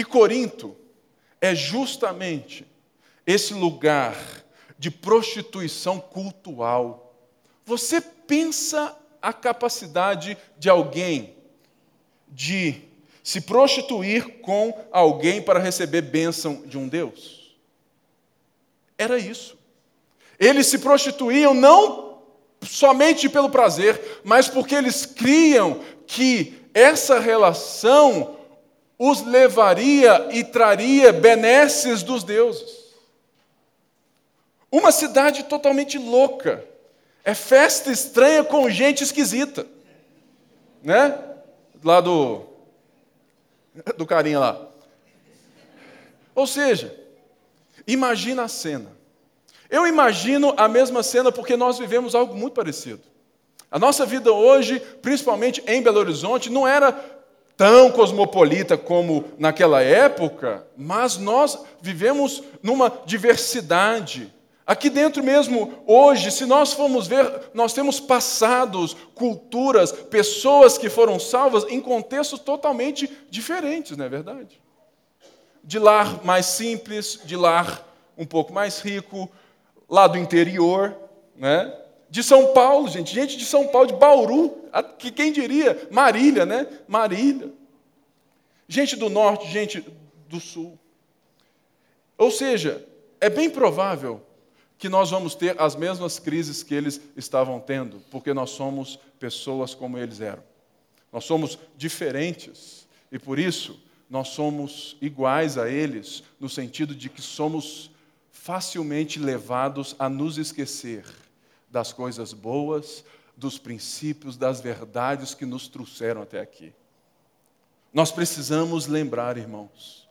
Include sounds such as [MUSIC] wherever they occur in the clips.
E Corinto é justamente esse lugar de prostituição cultural. Você pensa a capacidade de alguém de se prostituir com alguém para receber bênção de um Deus? Era isso. Eles se prostituíam não somente pelo prazer, mas porque eles criam que essa relação os levaria e traria benesses dos deuses. Uma cidade totalmente louca. É festa estranha com gente esquisita. Né? Lá do, do carinha lá. Ou seja, imagina a cena. Eu imagino a mesma cena porque nós vivemos algo muito parecido. A nossa vida hoje, principalmente em Belo Horizonte, não era tão cosmopolita como naquela época, mas nós vivemos numa diversidade. Aqui dentro mesmo, hoje, se nós formos ver, nós temos passados, culturas, pessoas que foram salvas em contextos totalmente diferentes, não é verdade? De lar mais simples, de lar um pouco mais rico, lá do interior, né? De São Paulo, gente, gente de São Paulo, de Bauru, que quem diria? Marília, né? Marília. Gente do norte, gente do sul. Ou seja, é bem provável que nós vamos ter as mesmas crises que eles estavam tendo, porque nós somos pessoas como eles eram. Nós somos diferentes e por isso nós somos iguais a eles, no sentido de que somos facilmente levados a nos esquecer das coisas boas, dos princípios, das verdades que nos trouxeram até aqui. Nós precisamos lembrar, irmãos,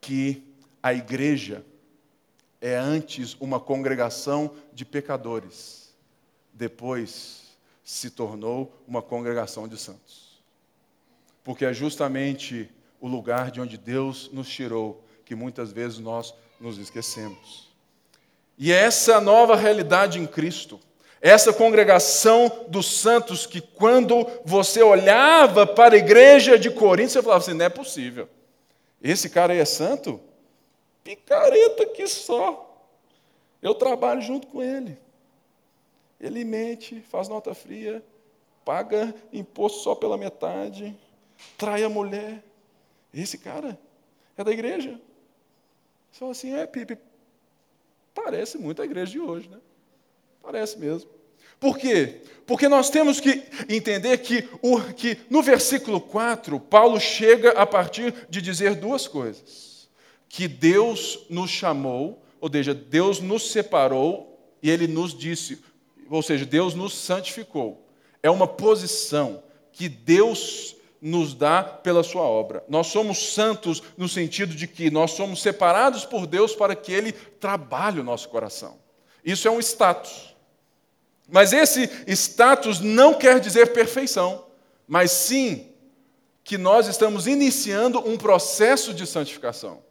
que a igreja é antes uma congregação de pecadores, depois se tornou uma congregação de santos. Porque é justamente o lugar de onde Deus nos tirou que muitas vezes nós nos esquecemos. E é essa nova realidade em Cristo, essa congregação dos santos que quando você olhava para a igreja de Corinto, você falava assim: não é possível. Esse cara aí é santo? Picareta que só. Eu trabalho junto com ele. Ele mente, faz nota fria, paga imposto só pela metade, trai a mulher. Esse cara é da igreja. Você fala assim, é, Pipe, parece muito a igreja de hoje, né? Parece mesmo. Por quê? Porque nós temos que entender que, o, que no versículo 4, Paulo chega a partir de dizer duas coisas: que Deus nos chamou, ou seja, Deus nos separou e ele nos disse, ou seja, Deus nos santificou. É uma posição que Deus nos dá pela sua obra. Nós somos santos no sentido de que nós somos separados por Deus para que Ele trabalhe o nosso coração. Isso é um status. Mas esse status não quer dizer perfeição, mas sim que nós estamos iniciando um processo de santificação.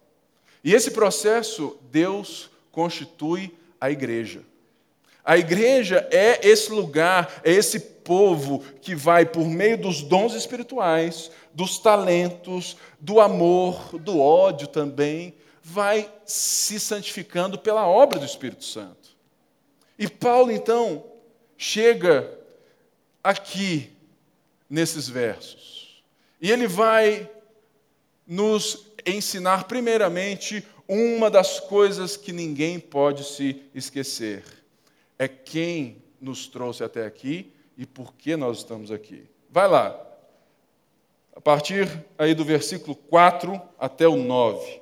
E esse processo, Deus constitui a igreja. A igreja é esse lugar, é esse povo que vai, por meio dos dons espirituais, dos talentos, do amor, do ódio também, vai se santificando pela obra do Espírito Santo. E Paulo, então, chega aqui nesses versos. E ele vai nos ensinar, primeiramente, uma das coisas que ninguém pode se esquecer é quem nos trouxe até aqui e por que nós estamos aqui. Vai lá. A partir aí do versículo 4 até o 9.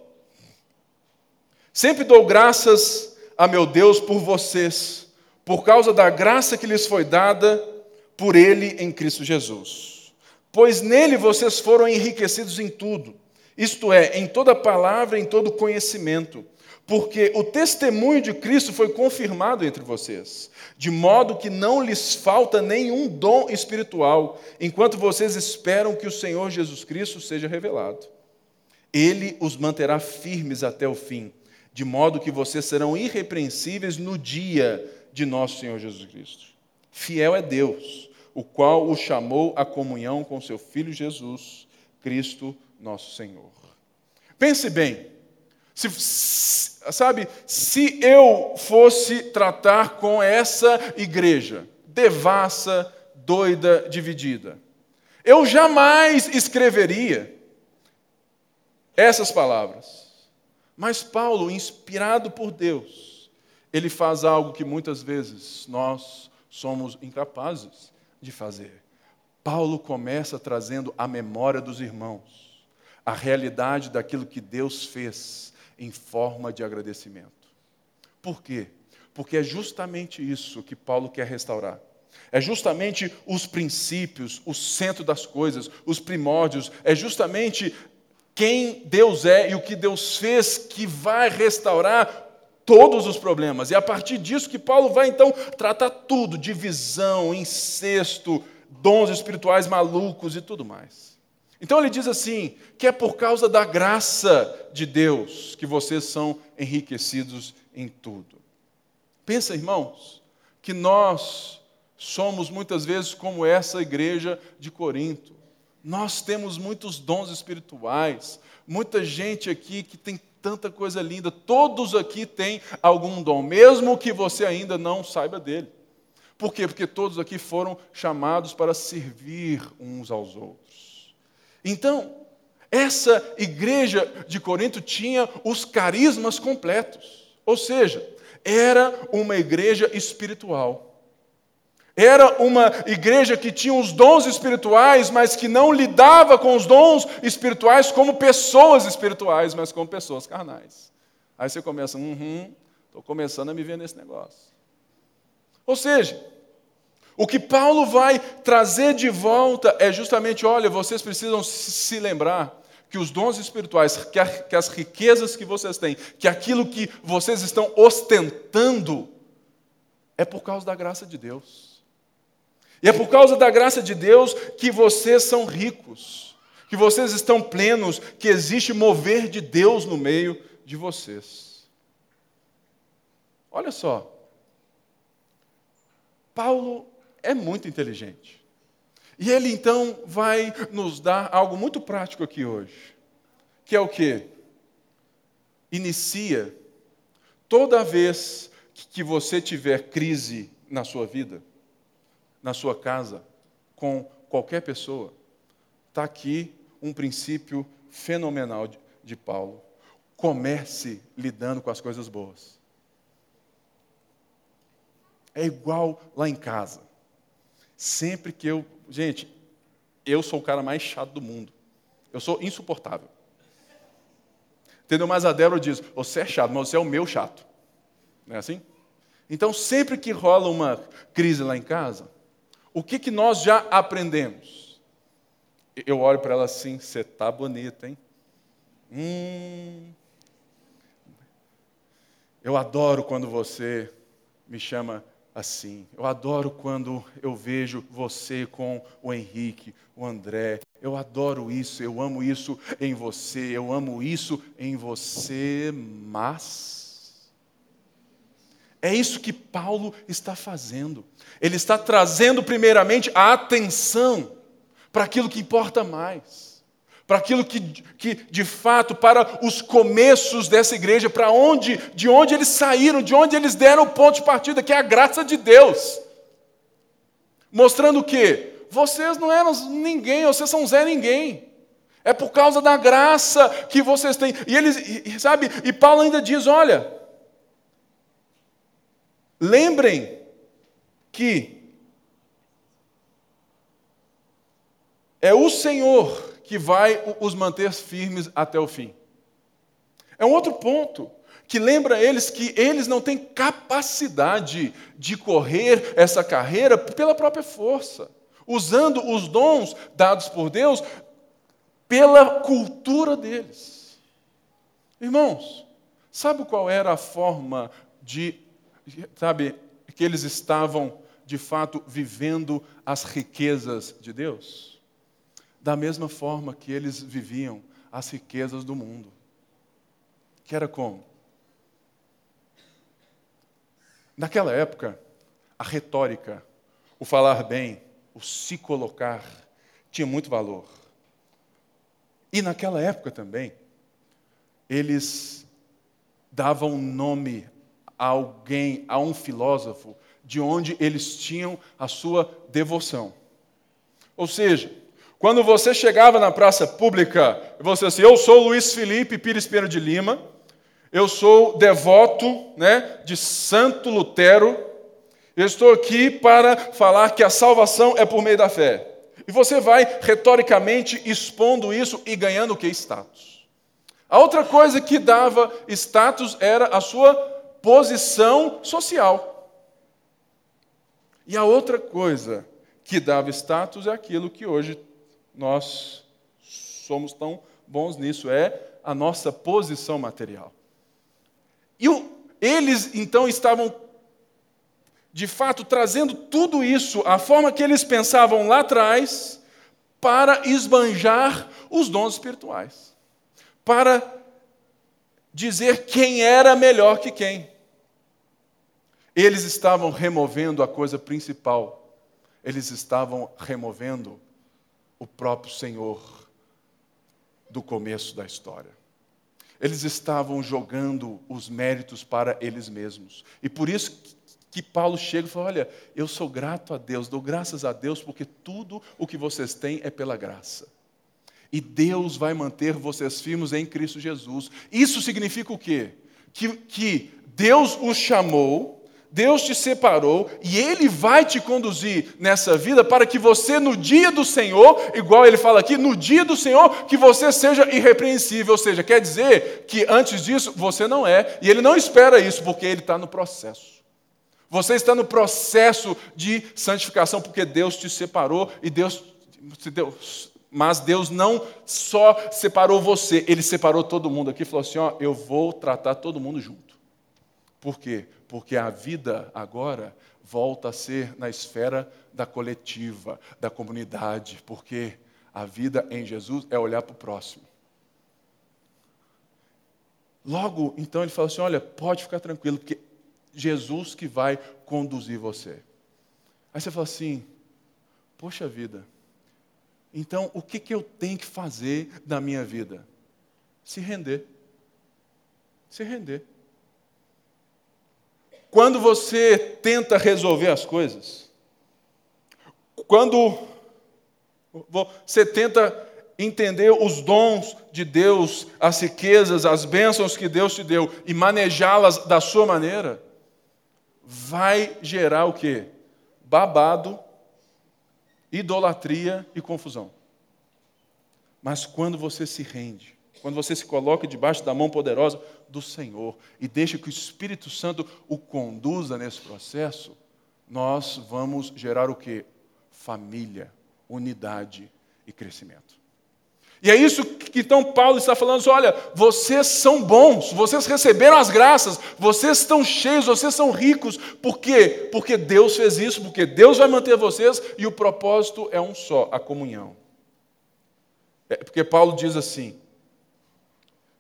Sempre dou graças a meu Deus por vocês, por causa da graça que lhes foi dada por ele em Cristo Jesus. Pois nele vocês foram enriquecidos em tudo, isto é, em toda palavra, em todo conhecimento porque o testemunho de Cristo foi confirmado entre vocês, de modo que não lhes falta nenhum dom espiritual, enquanto vocês esperam que o Senhor Jesus Cristo seja revelado. Ele os manterá firmes até o fim, de modo que vocês serão irrepreensíveis no dia de nosso Senhor Jesus Cristo. Fiel é Deus, o qual os chamou à comunhão com seu Filho Jesus, Cristo nosso Senhor. Pense bem. Se, sabe, se eu fosse tratar com essa igreja devassa, doida, dividida, eu jamais escreveria essas palavras. Mas Paulo, inspirado por Deus, ele faz algo que muitas vezes nós somos incapazes de fazer. Paulo começa trazendo a memória dos irmãos a realidade daquilo que Deus fez em forma de agradecimento. Por quê? Porque é justamente isso que Paulo quer restaurar. É justamente os princípios, o centro das coisas, os primórdios, é justamente quem Deus é e o que Deus fez que vai restaurar todos os problemas. E a partir disso que Paulo vai então tratar tudo: divisão, incesto, dons espirituais malucos e tudo mais. Então ele diz assim: que é por causa da graça de Deus que vocês são enriquecidos em tudo. Pensa, irmãos, que nós somos muitas vezes como essa igreja de Corinto. Nós temos muitos dons espirituais, muita gente aqui que tem tanta coisa linda, todos aqui têm algum dom, mesmo que você ainda não saiba dele. Por quê? Porque todos aqui foram chamados para servir uns aos outros. Então, essa igreja de Corinto tinha os carismas completos, ou seja, era uma igreja espiritual. Era uma igreja que tinha os dons espirituais, mas que não lidava com os dons espirituais como pessoas espirituais, mas como pessoas carnais. Aí você começa, uhum, estou começando a me ver nesse negócio. Ou seja, o que Paulo vai trazer de volta é justamente: olha, vocês precisam se lembrar que os dons espirituais, que, as riquezas que vocês têm, que aquilo que vocês estão ostentando, é por causa da graça de Deus. E é por causa da graça de Deus que vocês são ricos, que vocês estão plenos, que existe mover de Deus no meio de vocês. Olha só, Paulo é muito inteligente. E ele então vai nos dar algo muito prático aqui hoje, que é o que? Inicia toda vez que você tiver crise na sua vida, na sua casa, com qualquer pessoa, está aqui um princípio fenomenal de, de Paulo. Comece lidando com as coisas boas. É igual lá em casa. Sempre que eu. Gente, eu sou o cara mais chato do mundo. Eu sou insuportável. Entendeu? Mas a Débora diz: Você é chato, mas você é o meu chato. Não é assim? Então, sempre que rola uma crise lá em casa, o que, que nós já aprendemos? Eu olho para ela assim, você está bonita, hein? Hum. Eu adoro quando você me chama assim. Eu adoro quando eu vejo você com o Henrique, o André. Eu adoro isso, eu amo isso em você, eu amo isso em você, mas é isso que Paulo está fazendo. Ele está trazendo, primeiramente, a atenção para aquilo que importa mais, para aquilo que, que, de fato, para os começos dessa igreja, para onde, de onde eles saíram, de onde eles deram o ponto de partida, que é a graça de Deus. Mostrando o? Vocês não eram ninguém, vocês são Zé Ninguém. É por causa da graça que vocês têm. E eles, sabe, e Paulo ainda diz: olha, Lembrem que é o Senhor que vai os manter firmes até o fim. É um outro ponto que lembra eles que eles não têm capacidade de correr essa carreira pela própria força, usando os dons dados por Deus pela cultura deles. Irmãos, sabe qual era a forma de sabe, que eles estavam de fato vivendo as riquezas de Deus? Da mesma forma que eles viviam as riquezas do mundo. Que era como? Naquela época, a retórica, o falar bem, o se colocar, tinha muito valor. E naquela época também, eles davam nome a alguém, a um filósofo, de onde eles tinham a sua devoção. Ou seja, quando você chegava na praça pública, você assim, eu sou Luiz Felipe Pires Pinheiro de Lima, eu sou devoto né, de Santo Lutero, eu estou aqui para falar que a salvação é por meio da fé. E você vai retoricamente expondo isso e ganhando o que? Status. A outra coisa que dava status era a sua posição social. E a outra coisa que dava status é aquilo que hoje nós somos tão bons nisso, é a nossa posição material. E eles então estavam, de fato, trazendo tudo isso, a forma que eles pensavam lá atrás, para esbanjar os dons espirituais, para dizer quem era melhor que quem. Eles estavam removendo a coisa principal eles estavam removendo o próprio Senhor do começo da história. Eles estavam jogando os méritos para eles mesmos. E por isso que Paulo chega e fala: Olha, eu sou grato a Deus, dou graças a Deus, porque tudo o que vocês têm é pela graça. E Deus vai manter vocês firmes em Cristo Jesus. Isso significa o quê? Que, que Deus os chamou Deus te separou e Ele vai te conduzir nessa vida para que você, no dia do Senhor, igual ele fala aqui, no dia do Senhor, que você seja irrepreensível. Ou seja, quer dizer que antes disso você não é, e Ele não espera isso, porque Ele está no processo. Você está no processo de santificação, porque Deus te separou e Deus, Deus mas Deus não só separou você, Ele separou todo mundo aqui e falou assim: ó, eu vou tratar todo mundo junto. Por quê? porque a vida agora volta a ser na esfera da coletiva, da comunidade, porque a vida em Jesus é olhar para o próximo. Logo, então ele fala assim: olha, pode ficar tranquilo, porque Jesus que vai conduzir você. Aí você fala assim: poxa vida, então o que, que eu tenho que fazer na minha vida? Se render. Se render. Quando você tenta resolver as coisas, quando você tenta entender os dons de Deus, as riquezas, as bênçãos que Deus te deu e manejá-las da sua maneira, vai gerar o quê? Babado, idolatria e confusão. Mas quando você se rende, quando você se coloca debaixo da mão poderosa do Senhor e deixa que o Espírito Santo o conduza nesse processo, nós vamos gerar o que? Família, unidade e crescimento. E é isso que então Paulo está falando: assim, olha, vocês são bons, vocês receberam as graças, vocês estão cheios, vocês são ricos. Por quê? Porque Deus fez isso, porque Deus vai manter vocês e o propósito é um só: a comunhão. É porque Paulo diz assim: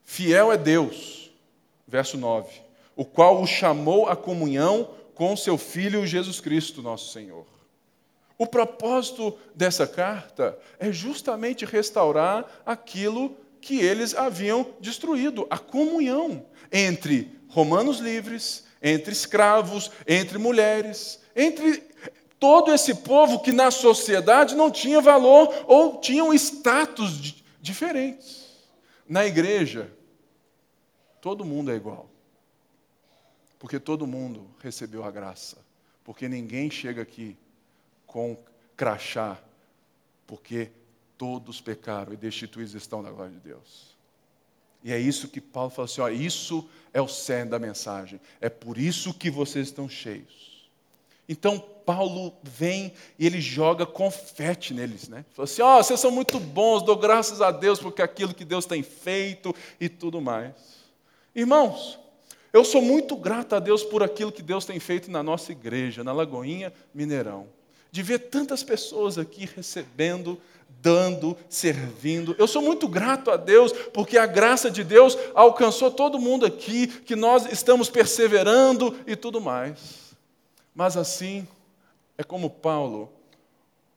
Fiel é Deus, verso 9, o qual o chamou à comunhão com seu Filho Jesus Cristo, nosso Senhor. O propósito dessa carta é justamente restaurar aquilo que eles haviam destruído a comunhão entre romanos livres, entre escravos, entre mulheres, entre todo esse povo que na sociedade não tinha valor ou tinham status diferentes. Na igreja, todo mundo é igual. Porque todo mundo recebeu a graça. Porque ninguém chega aqui com crachá, porque todos pecaram e destituídos estão da glória de Deus. E é isso que Paulo fala assim: ó, isso é o cerne da mensagem. É por isso que vocês estão cheios. Então Paulo vem e ele joga confete neles, né? Fala assim: ó, oh, vocês são muito bons, dou graças a Deus porque aquilo que Deus tem feito e tudo mais. Irmãos, eu sou muito grato a Deus por aquilo que Deus tem feito na nossa igreja, na Lagoinha Mineirão. De ver tantas pessoas aqui recebendo, dando, servindo. Eu sou muito grato a Deus porque a graça de Deus alcançou todo mundo aqui, que nós estamos perseverando e tudo mais. Mas assim, é como Paulo,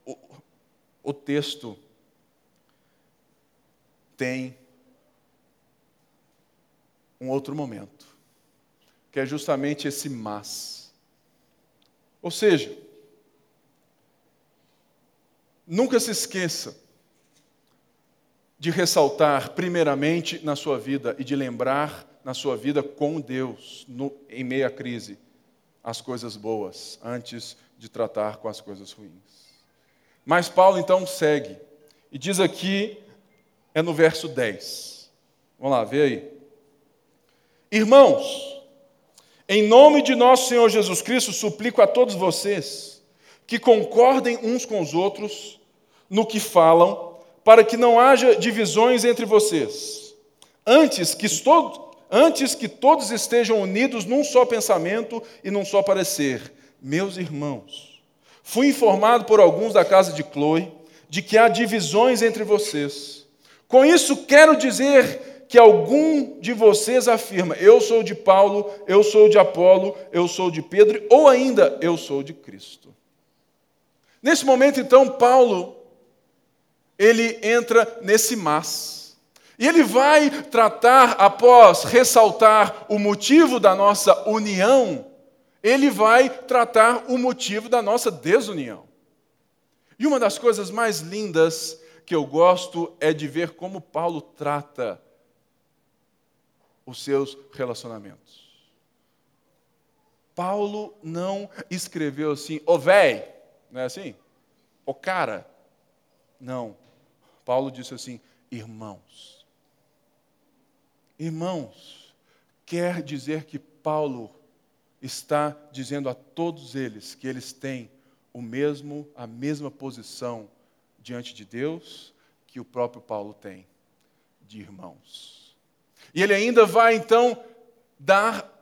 o, o texto tem um outro momento, que é justamente esse mas. Ou seja, nunca se esqueça de ressaltar, primeiramente, na sua vida e de lembrar na sua vida com Deus, no, em meio à crise, as coisas boas, antes de tratar com as coisas ruins. Mas Paulo então segue e diz aqui, é no verso 10. Vamos lá, vê aí. Irmãos, em nome de nosso Senhor Jesus Cristo, suplico a todos vocês que concordem uns com os outros no que falam, para que não haja divisões entre vocês. Antes que, antes que todos estejam unidos num só pensamento e num só parecer. Meus irmãos, fui informado por alguns da casa de Chloe de que há divisões entre vocês. Com isso, quero dizer que algum de vocês afirma: Eu sou de Paulo, eu sou de Apolo, eu sou de Pedro, ou ainda, eu sou de Cristo. Nesse momento, então, Paulo, ele entra nesse mas. E ele vai tratar, após ressaltar o motivo da nossa união, ele vai tratar o motivo da nossa desunião. E uma das coisas mais lindas que eu gosto é de ver como Paulo trata os seus relacionamentos. Paulo não escreveu assim, ô oh, véi, não é assim? Ô oh, cara. Não. Paulo disse assim, irmãos. Irmãos, quer dizer que Paulo está dizendo a todos eles que eles têm o mesmo, a mesma posição diante de Deus que o próprio Paulo tem, de irmãos. E ele ainda vai então dar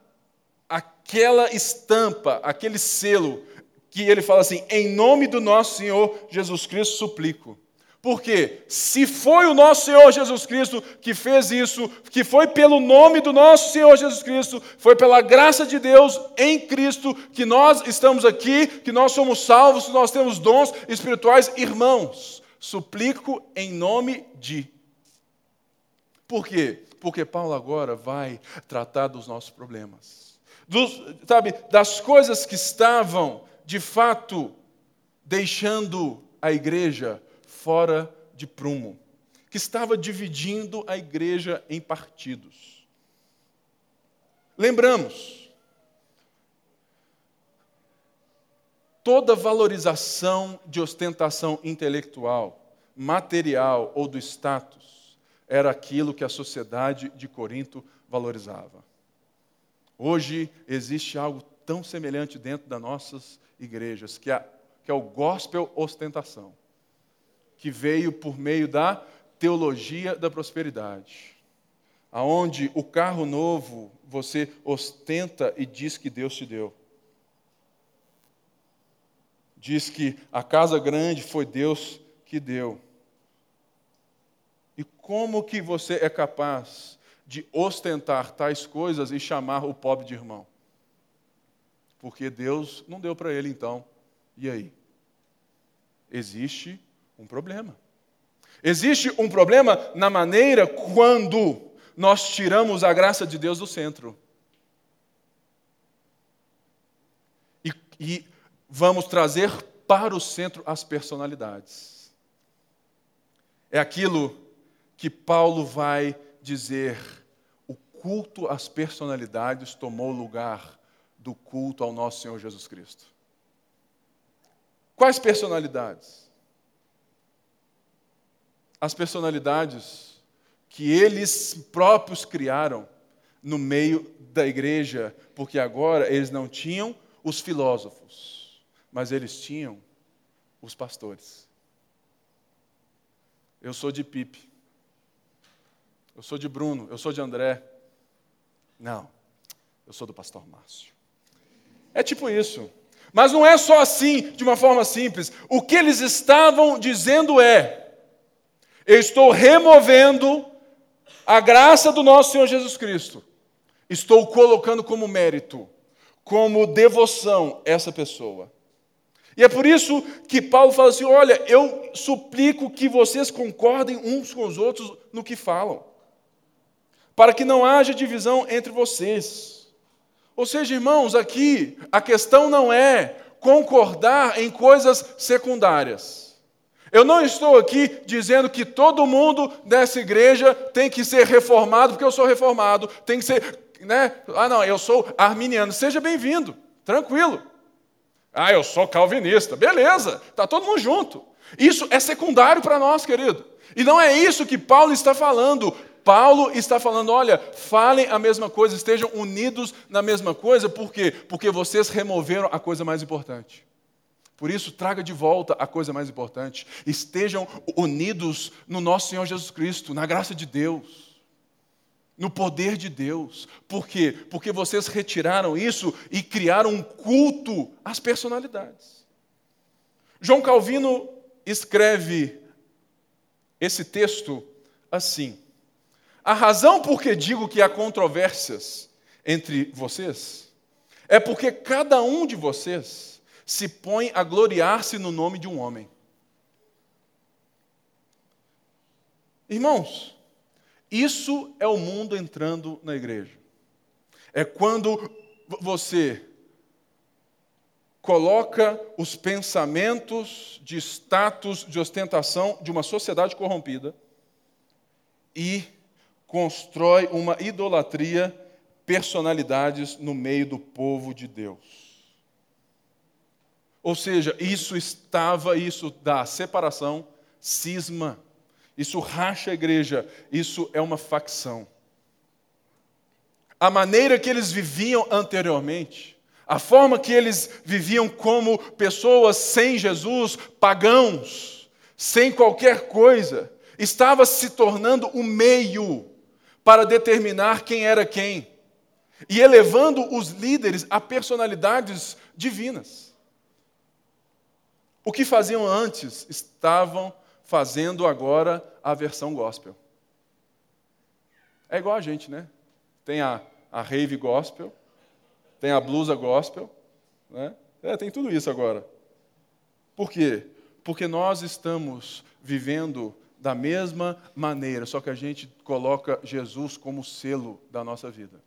aquela estampa, aquele selo, que ele fala assim: em nome do nosso Senhor Jesus Cristo suplico. Porque se foi o nosso Senhor Jesus Cristo que fez isso, que foi pelo nome do nosso Senhor Jesus Cristo, foi pela graça de Deus em Cristo que nós estamos aqui, que nós somos salvos, que nós temos dons espirituais, irmãos, suplico em nome de. Por quê? Porque Paulo agora vai tratar dos nossos problemas. Dos, sabe, das coisas que estavam, de fato, deixando a igreja fora de prumo, que estava dividindo a igreja em partidos. Lembramos, toda valorização de ostentação intelectual, material ou do status era aquilo que a sociedade de Corinto valorizava. Hoje existe algo tão semelhante dentro das nossas igrejas, que é, que é o gospel ostentação que veio por meio da teologia da prosperidade, aonde o carro novo você ostenta e diz que Deus te deu. Diz que a casa grande foi Deus que deu. E como que você é capaz de ostentar tais coisas e chamar o pobre de irmão? Porque Deus não deu para ele então. E aí? Existe um problema. Existe um problema na maneira quando nós tiramos a graça de Deus do centro. E, e vamos trazer para o centro as personalidades. É aquilo que Paulo vai dizer: o culto às personalidades tomou lugar do culto ao nosso Senhor Jesus Cristo. Quais personalidades? As personalidades que eles próprios criaram no meio da igreja, porque agora eles não tinham os filósofos, mas eles tinham os pastores. Eu sou de Pipe. Eu sou de Bruno, eu sou de André. Não, eu sou do pastor Márcio. É tipo isso. Mas não é só assim, de uma forma simples. O que eles estavam dizendo é: eu estou removendo a graça do nosso Senhor Jesus Cristo. Estou colocando como mérito, como devoção essa pessoa. E é por isso que Paulo fala assim: olha, eu suplico que vocês concordem uns com os outros no que falam. para que não haja divisão entre vocês. Ou seja, irmãos, aqui a questão não é concordar em coisas secundárias. Eu não estou aqui dizendo que todo mundo dessa igreja tem que ser reformado, porque eu sou reformado, tem que ser, né? Ah, não, eu sou arminiano. Seja bem-vindo, tranquilo. Ah, eu sou calvinista. Beleza, está todo mundo junto. Isso é secundário para nós, querido. E não é isso que Paulo está falando. Paulo está falando: olha, falem a mesma coisa, estejam unidos na mesma coisa, por quê? Porque vocês removeram a coisa mais importante. Por isso, traga de volta a coisa mais importante. Estejam unidos no nosso Senhor Jesus Cristo, na graça de Deus, no poder de Deus. Por quê? Porque vocês retiraram isso e criaram um culto às personalidades. João Calvino escreve esse texto assim: A razão por que digo que há controvérsias entre vocês é porque cada um de vocês se põe a gloriar-se no nome de um homem. Irmãos, isso é o mundo entrando na igreja. É quando você coloca os pensamentos de status, de ostentação de uma sociedade corrompida e constrói uma idolatria, personalidades no meio do povo de Deus. Ou seja, isso estava, isso dá separação, cisma, isso racha a igreja, isso é uma facção. A maneira que eles viviam anteriormente, a forma que eles viviam como pessoas sem Jesus, pagãos, sem qualquer coisa, estava se tornando um meio para determinar quem era quem e elevando os líderes a personalidades divinas. O que faziam antes, estavam fazendo agora a versão gospel. É igual a gente, né? Tem a, a rave gospel, tem a blusa gospel, né? É, tem tudo isso agora. Por quê? Porque nós estamos vivendo da mesma maneira, só que a gente coloca Jesus como selo da nossa vida.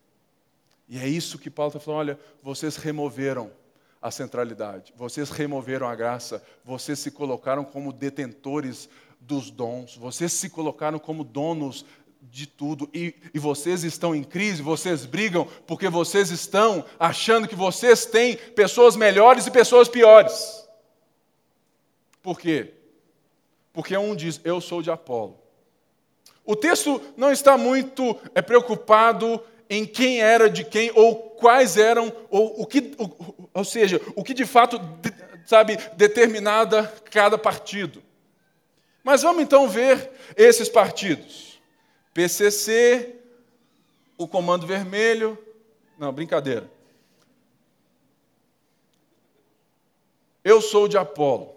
E é isso que Paulo está falando: olha, vocês removeram a centralidade, vocês removeram a graça, vocês se colocaram como detentores dos dons, vocês se colocaram como donos de tudo. E, e vocês estão em crise, vocês brigam, porque vocês estão achando que vocês têm pessoas melhores e pessoas piores. Por quê? Porque um diz, eu sou de Apolo. O texto não está muito é, preocupado em quem era de quem, ou quais eram, ou o que, ou, ou seja, o que de fato, sabe, determinada cada partido. Mas vamos então ver esses partidos. PCC, o Comando Vermelho. Não, brincadeira. Eu sou de Apolo.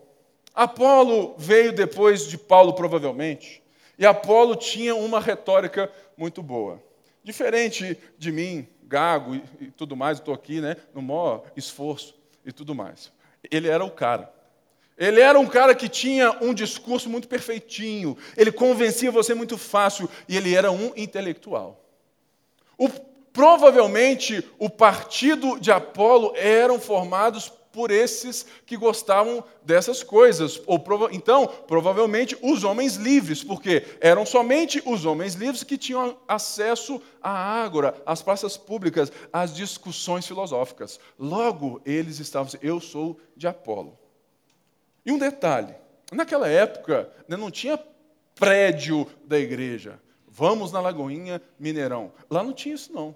Apolo veio depois de Paulo, provavelmente, e Apolo tinha uma retórica muito boa. Diferente de mim, gago e, e tudo mais, estou aqui né, no maior esforço e tudo mais. Ele era o cara. Ele era um cara que tinha um discurso muito perfeitinho, ele convencia você muito fácil e ele era um intelectual. O, provavelmente o partido de Apolo eram formados por esses que gostavam dessas coisas. Ou, então, provavelmente os homens livres, porque eram somente os homens livres que tinham acesso à ágora, às praças públicas, às discussões filosóficas. Logo, eles estavam eu sou de Apolo. E um detalhe: naquela época né, não tinha prédio da igreja. Vamos na Lagoinha Mineirão. Lá não tinha isso, não.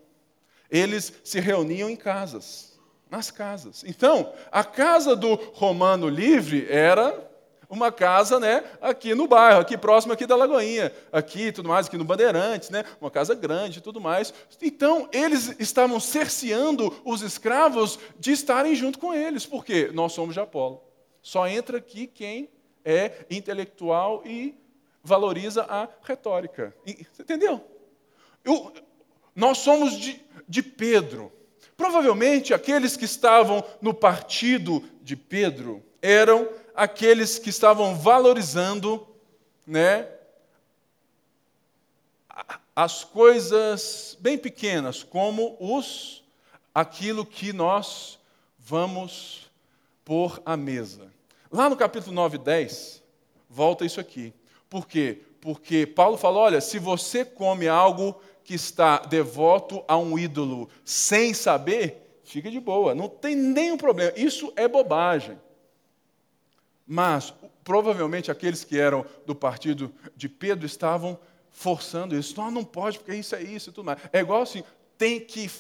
Eles se reuniam em casas, nas casas. Então, a casa do romano livre era uma casa, né, aqui no bairro, aqui próximo aqui da Lagoinha, aqui tudo mais, aqui no Bandeirantes, né, uma casa grande e tudo mais. Então, eles estavam cerceando os escravos de estarem junto com eles, porque nós somos de Apolo. Só entra aqui quem é intelectual e valoriza a retórica. Entendeu? Eu, nós somos de, de Pedro. Provavelmente aqueles que estavam no partido de Pedro eram aqueles que estavam valorizando né, as coisas bem pequenas, como os aquilo que nós vamos pôr à mesa. Lá no capítulo 9 e 10, volta isso aqui. Por quê? Porque Paulo fala: olha, se você come algo que está devoto a um ídolo sem saber, fica de boa, não tem nenhum problema. Isso é bobagem. Mas provavelmente aqueles que eram do partido de Pedro estavam forçando isso. Não, não pode, porque isso é isso e tudo mais. É igual assim, tem que,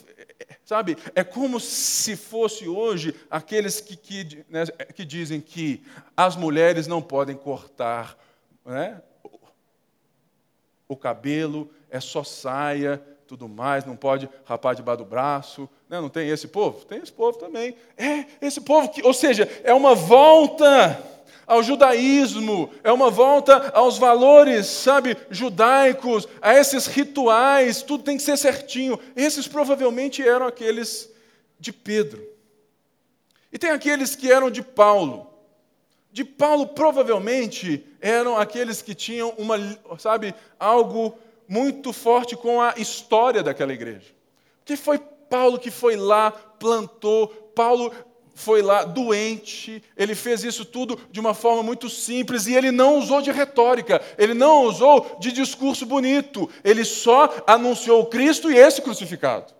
sabe, é como se fosse hoje aqueles que, que, né, que dizem que as mulheres não podem cortar né, o cabelo, é só saia, tudo mais, não pode rapar debaixo do braço. Né? Não tem esse povo? Tem esse povo também. É, esse povo que, ou seja, é uma volta ao judaísmo, é uma volta aos valores, sabe, judaicos, a esses rituais, tudo tem que ser certinho. Esses provavelmente eram aqueles de Pedro. E tem aqueles que eram de Paulo. De Paulo provavelmente eram aqueles que tinham uma, sabe, algo muito forte com a história daquela igreja. Que foi Paulo que foi lá, plantou, Paulo foi lá doente, ele fez isso tudo de uma forma muito simples e ele não usou de retórica, ele não usou de discurso bonito, ele só anunciou Cristo e esse crucificado.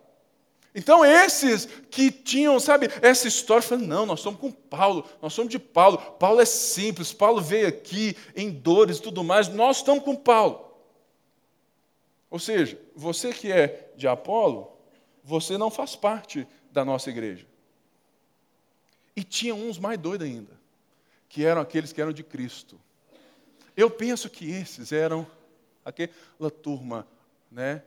Então, esses que tinham, sabe, essa história, falaram: não, nós somos com Paulo, nós somos de Paulo, Paulo é simples, Paulo veio aqui em dores e tudo mais, nós estamos com Paulo. Ou seja, você que é de Apolo, você não faz parte da nossa igreja. E tinha uns mais doidos ainda, que eram aqueles que eram de Cristo. Eu penso que esses eram aquela turma, né,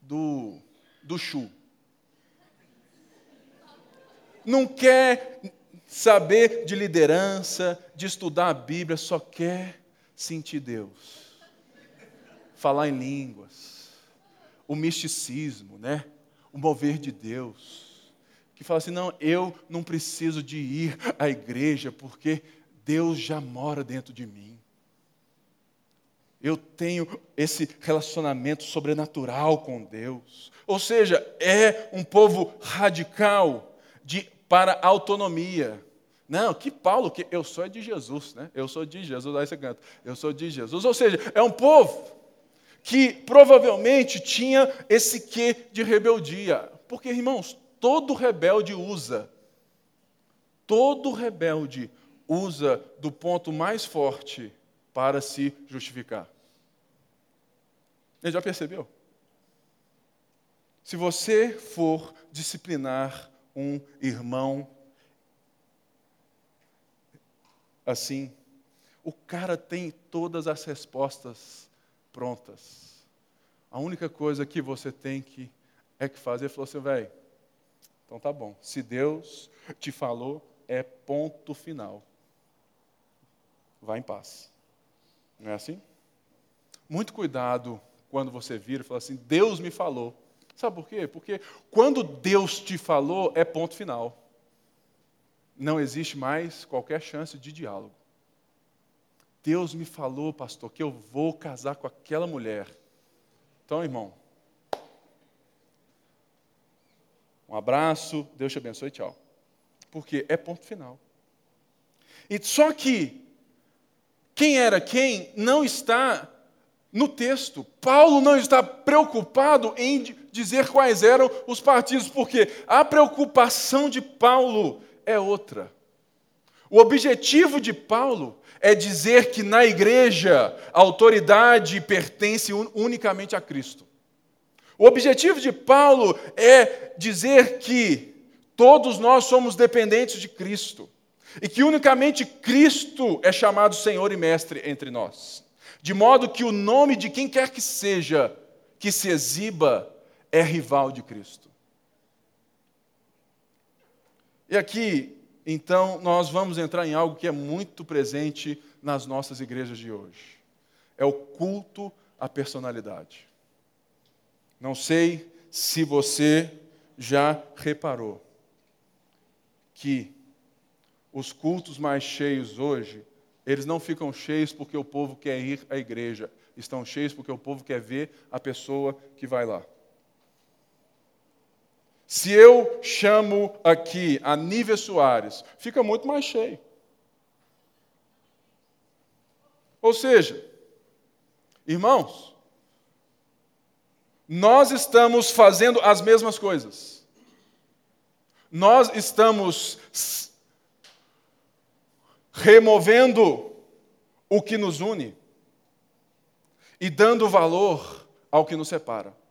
do, do Chu. Não quer saber de liderança, de estudar a Bíblia, só quer sentir Deus. Falar em línguas, o misticismo, né? O mover de Deus que fala assim: não, eu não preciso de ir à igreja porque Deus já mora dentro de mim. Eu tenho esse relacionamento sobrenatural com Deus. Ou seja, é um povo radical de, para autonomia. Não, que Paulo, que eu sou de Jesus, né? Eu sou de Jesus, aí você canta. Eu sou de Jesus. Ou seja, é um povo que provavelmente tinha esse quê de rebeldia. Porque, irmãos, todo rebelde usa. Todo rebelde usa do ponto mais forte para se justificar. Ele já percebeu? Se você for disciplinar um irmão assim, o cara tem todas as respostas prontas. A única coisa que você tem que é que fazer, falou assim, velho, então tá bom. Se Deus te falou, é ponto final. Vá em paz. Não é assim? Muito cuidado quando você vira e fala assim: Deus me falou. Sabe por quê? Porque quando Deus te falou, é ponto final. Não existe mais qualquer chance de diálogo. Deus me falou, pastor, que eu vou casar com aquela mulher. Então, irmão, Um abraço, Deus te abençoe, tchau. Porque é ponto final. E só que quem era quem não está no texto. Paulo não está preocupado em dizer quais eram os partidos, porque a preocupação de Paulo é outra. O objetivo de Paulo é dizer que na igreja a autoridade pertence unicamente a Cristo. O objetivo de Paulo é dizer que todos nós somos dependentes de Cristo e que unicamente Cristo é chamado Senhor e Mestre entre nós. De modo que o nome de quem quer que seja que se exiba é rival de Cristo. E aqui, então, nós vamos entrar em algo que é muito presente nas nossas igrejas de hoje. É o culto à personalidade. Não sei se você já reparou que os cultos mais cheios hoje, eles não ficam cheios porque o povo quer ir à igreja, estão cheios porque o povo quer ver a pessoa que vai lá. Se eu chamo aqui a Nívia Soares, fica muito mais cheio. Ou seja, irmãos, nós estamos fazendo as mesmas coisas. Nós estamos removendo o que nos une e dando valor ao que nos separa.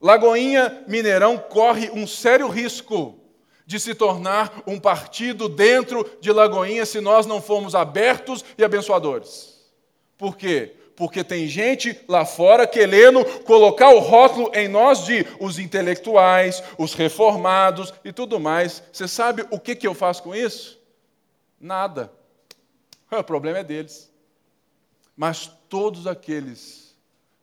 Lagoinha Mineirão corre um sério risco de se tornar um partido dentro de Lagoinha se nós não formos abertos e abençoadores. Por quê? Porque tem gente lá fora querendo colocar o rótulo em nós de os intelectuais, os reformados e tudo mais. Você sabe o que, que eu faço com isso? Nada. [LAUGHS] O problema é deles. Mas todos aqueles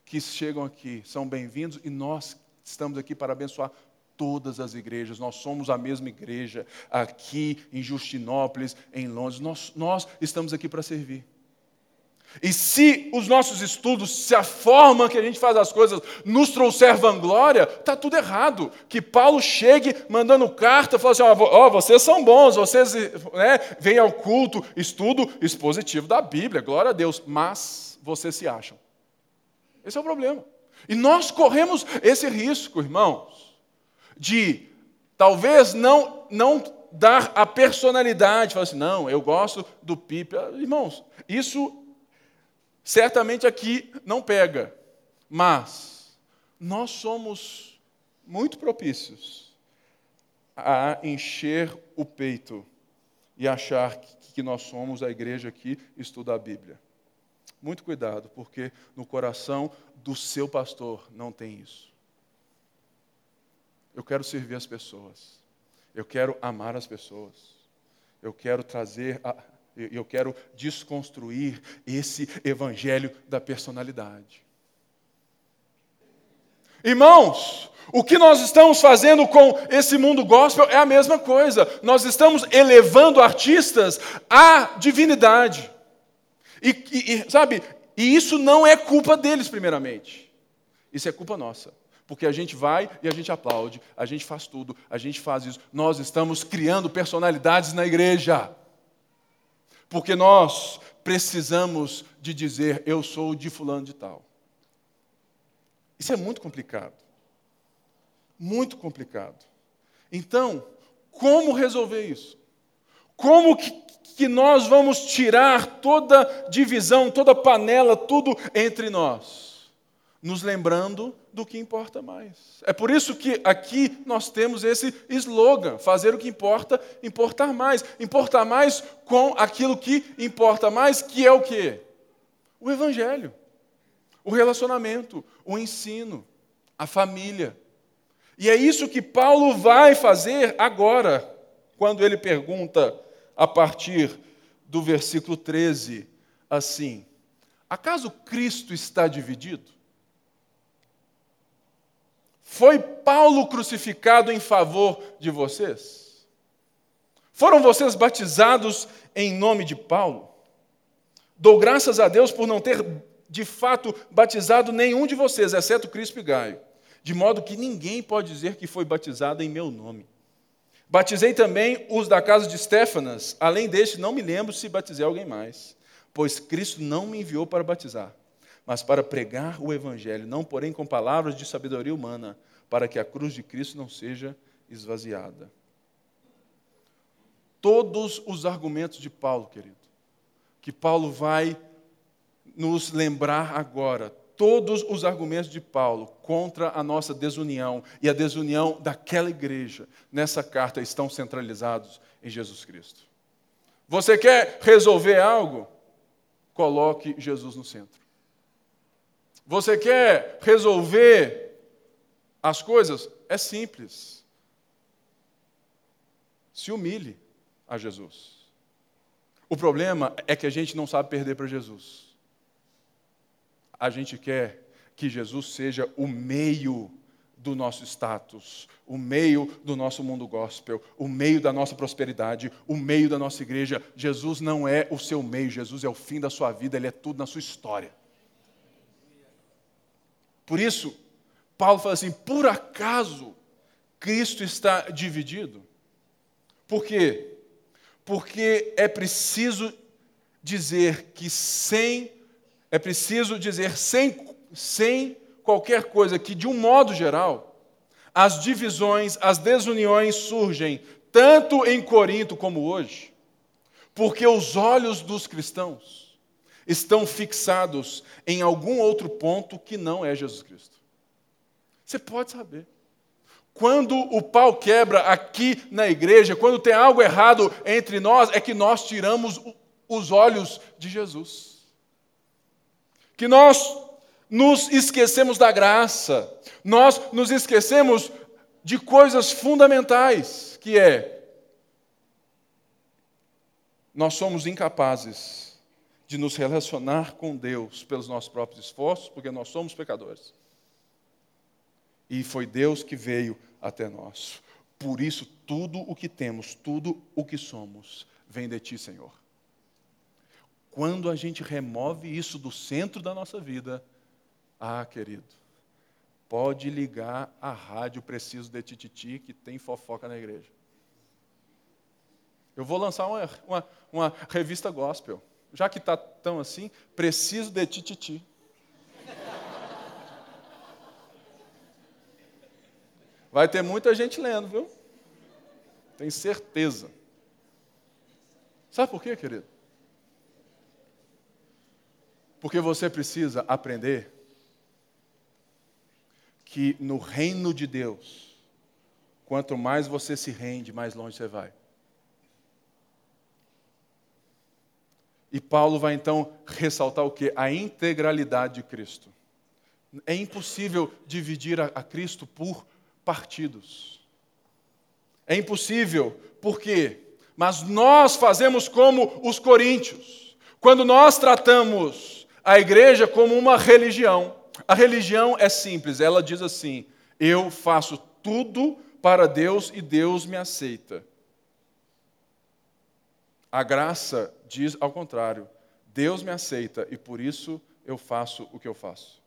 que chegam aqui são bem-vindos e nós estamos aqui para abençoar todas as igrejas. Nós somos a mesma igreja aqui em Justinópolis, em Londres. Nós, nós estamos aqui para servir. E se os nossos estudos, se a forma que a gente faz as coisas nos trouxer vanglória, está tudo errado. Que Paulo chegue mandando carta, falando assim: ó, oh, vocês são bons, vocês né, vêm ao culto, estudo expositivo da Bíblia, glória a Deus, mas vocês se acham. Esse é o problema. E nós corremos esse risco, irmãos, de talvez não, não dar a personalidade, falar assim, não, eu gosto do Pipe. Irmãos, isso certamente aqui não pega, mas nós somos muito propícios a encher o peito e achar que nós somos a igreja que estuda a Bíblia. Muito cuidado, porque no coração do seu pastor não tem isso. Eu quero servir as pessoas. Eu quero amar as pessoas. Eu quero trazer a, eu quero desconstruir esse evangelho da personalidade. Irmãos, o que nós estamos fazendo com esse mundo gospel é a mesma coisa. Nós estamos elevando artistas à divindade. E, e, e, sabe, e isso não é culpa deles, primeiramente. Isso é culpa nossa. Porque a gente vai e a gente aplaude, a gente faz tudo, a gente faz isso. Nós estamos criando personalidades na igreja. Porque nós precisamos de dizer, eu sou de fulano de tal. Isso é muito complicado. Muito complicado. Então, como resolver isso? Como que, que nós vamos tirar toda divisão, toda panela, tudo entre nós? Nos lembrando do que importa mais. É por isso que aqui nós temos esse slogan: fazer o que importa, importar mais. Importar mais com aquilo que importa mais, que é o quê? O Evangelho, o relacionamento, o ensino, a família. E é isso que Paulo vai fazer agora, quando ele pergunta a partir do versículo 13, assim: Acaso Cristo está dividido? Foi Paulo crucificado em favor de vocês? Foram vocês batizados em nome de Paulo? Dou graças a Deus por não ter de fato batizado nenhum de vocês, exceto Cristo e Gaio, de modo que ninguém pode dizer que foi batizado em meu nome. Batizei também os da casa de Stefanas, além deste, não me lembro se batizei alguém mais, pois Cristo não me enviou para batizar mas para pregar o Evangelho, não porém com palavras de sabedoria humana, para que a cruz de Cristo não seja esvaziada. Todos os argumentos de Paulo, querido, que Paulo vai nos lembrar agora, todos os argumentos de Paulo contra a nossa desunião e a desunião daquela igreja nessa carta estão centralizados em Jesus Cristo. Você quer resolver algo? Coloque Jesus no centro. Você quer resolver as coisas? É simples. Se humilhe a Jesus. O problema é que a gente não sabe perder para Jesus. A gente quer que Jesus seja o meio do nosso status, o meio do nosso mundo gospel, o meio da nossa prosperidade, o meio da nossa igreja. Jesus não é o seu meio, Jesus é o fim da sua vida, ele é tudo na sua história. Por isso, Paulo fala assim: por acaso Cristo está dividido? Por quê? Porque é preciso dizer que sem, é preciso dizer sem, sem qualquer coisa que, de um modo geral, as divisões, as desuniões surgem tanto em Corinto como hoje, porque os olhos dos cristãos estão fixados em algum outro ponto que não é Jesus Cristo. Você pode saber. Quando o pau quebra aqui na igreja, quando tem algo errado entre nós, é que nós tiramos os olhos de Jesus. Que nós nos esquecemos da graça, nós nos esquecemos de coisas fundamentais, que é nós somos incapazes de nos relacionar com Deus pelos nossos próprios esforços, porque nós somos pecadores. E foi Deus que veio até nós. Por isso, tudo o que temos, tudo o que somos, vem de Ti, Senhor. Quando a gente remove isso do centro da nossa vida, ah, querido, pode ligar a rádio Preciso de Tititi, que tem fofoca na igreja. Eu vou lançar uma, uma, uma revista gospel. Já que está tão assim, Preciso de Tititi. Vai ter muita gente lendo, viu? Tenho certeza. Sabe por quê, querido? Porque você precisa aprender que no reino de Deus, quanto mais você se rende, mais longe você vai. E Paulo vai então ressaltar o que? A integralidade de Cristo. É impossível dividir a, a Cristo por partidos. É impossível, por quê? Mas nós fazemos como os coríntios. Quando nós tratamos a igreja como uma religião, a religião é simples, ela diz assim: eu faço tudo para Deus e Deus me aceita. A graça diz ao contrário: Deus me aceita e por isso eu faço o que eu faço.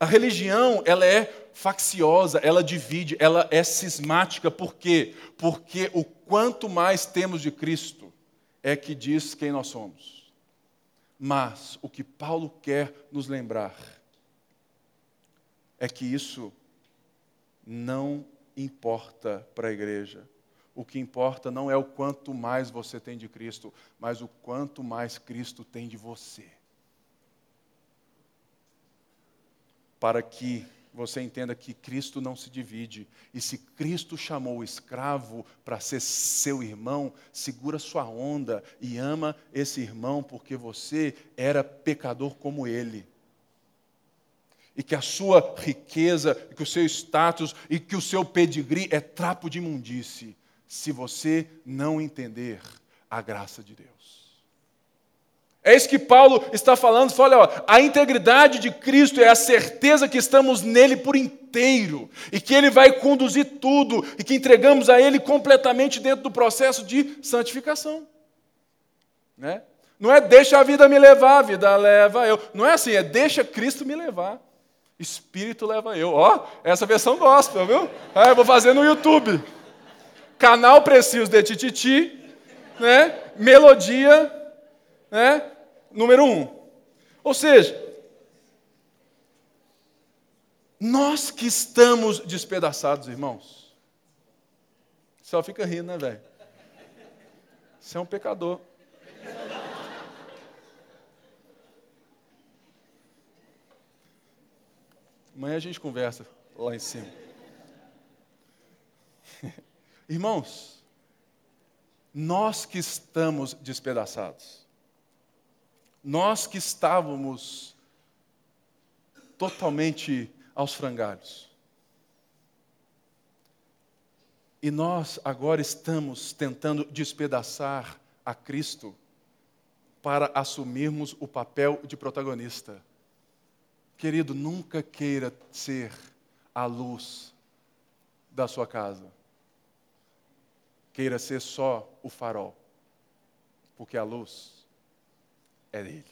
A religião, ela é facciosa, ela divide, ela é cismática. Por quê? Porque o quanto mais temos de Cristo é que diz quem nós somos. Mas o que Paulo quer nos lembrar é que isso não importa para a igreja. O que importa não é o quanto mais você tem de Cristo, mas o quanto mais Cristo tem de você. para que você entenda que Cristo não se divide. E se Cristo chamou o escravo para ser seu irmão, segura sua onda e ama esse irmão porque você era pecador como ele. E que a sua riqueza, que o seu status e que o seu pedigree é trapo de imundície, se você não entender a graça de Deus. É isso que Paulo está falando. Fala, a integridade de Cristo é a certeza que estamos nele por inteiro e que ele vai conduzir tudo e que entregamos a ele completamente dentro do processo de santificação. Né? Não é deixa a vida me levar, a vida leva eu. Não é assim, é deixa Cristo me levar. Espírito leva eu. Ó, essa versão gospel, viu? Ah, eu vou fazer no YouTube. Canal Preciso de Tititi, né? Melodia, né? Número um. Ou seja, nós que estamos despedaçados, irmãos, só fica rindo, né, velho? Você é um pecador. Amanhã a gente conversa lá em cima. [LAUGHS] Irmãos, nós que estamos despedaçados, nós que estávamos totalmente aos frangalhos. E nós agora estamos tentando despedaçar a Cristo para assumirmos o papel de protagonista. Querido, nunca queira ser a luz da sua casa. Queira ser só o farol, porque a luz é dele.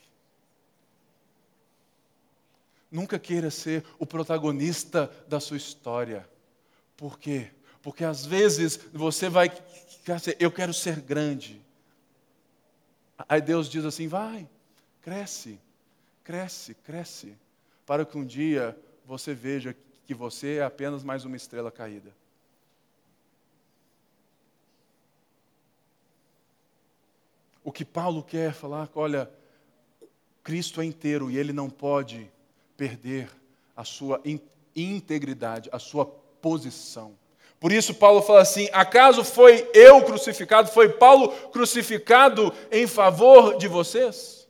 Nunca queira ser o protagonista da sua história. Por quê? Porque às vezes você vai eu quero ser grande. Aí Deus diz assim: vai, cresce, cresce, cresce, para que um dia você veja que você é apenas mais uma estrela caída. O que Paulo quer falar, olha, Cristo é inteiro e ele não pode perder a sua integridade, a sua posição. Por isso, Paulo fala assim: acaso foi eu crucificado, foi Paulo crucificado em favor de vocês?